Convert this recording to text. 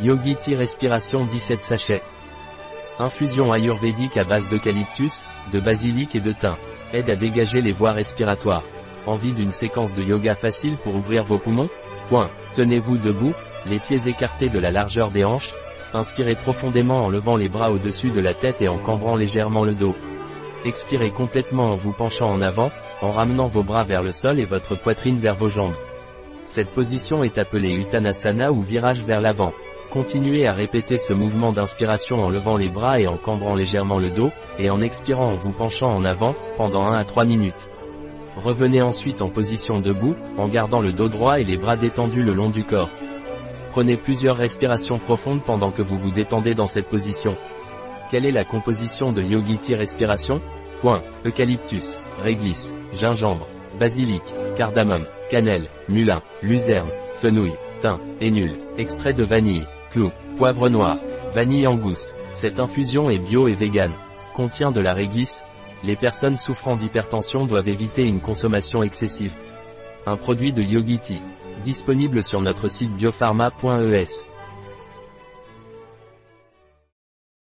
Yogi Tea Respiration 17 sachets. Infusion ayurvédique à base d'eucalyptus, de basilic et de thym. Aide à dégager les voies respiratoires. Envie d'une séquence de yoga facile pour ouvrir vos poumons? Point. Tenez-vous debout, les pieds écartés de la largeur des hanches. Inspirez profondément en levant les bras au-dessus de la tête et en cambrant légèrement le dos. Expirez complètement en vous penchant en avant, en ramenant vos bras vers le sol et votre poitrine vers vos jambes. Cette position est appelée Uttanasana ou virage vers l'avant. Continuez à répéter ce mouvement d'inspiration en levant les bras et en cambrant légèrement le dos, et en expirant en vous penchant en avant, pendant 1 à 3 minutes. Revenez ensuite en position debout, en gardant le dos droit et les bras détendus le long du corps. Prenez plusieurs respirations profondes pendant que vous vous détendez dans cette position. Quelle est la composition de Yogiti Respiration? Point. Eucalyptus, réglisse, gingembre, basilic, cardamome, cannelle, mulin, luzerne, fenouil, thym, nul, extrait de vanille, clou, poivre noir, vanille en gousse. Cette infusion est bio et vegan. Contient de la réglisse. Les personnes souffrant d'hypertension doivent éviter une consommation excessive. Un produit de Yogiti. Disponible sur notre site biopharma.es.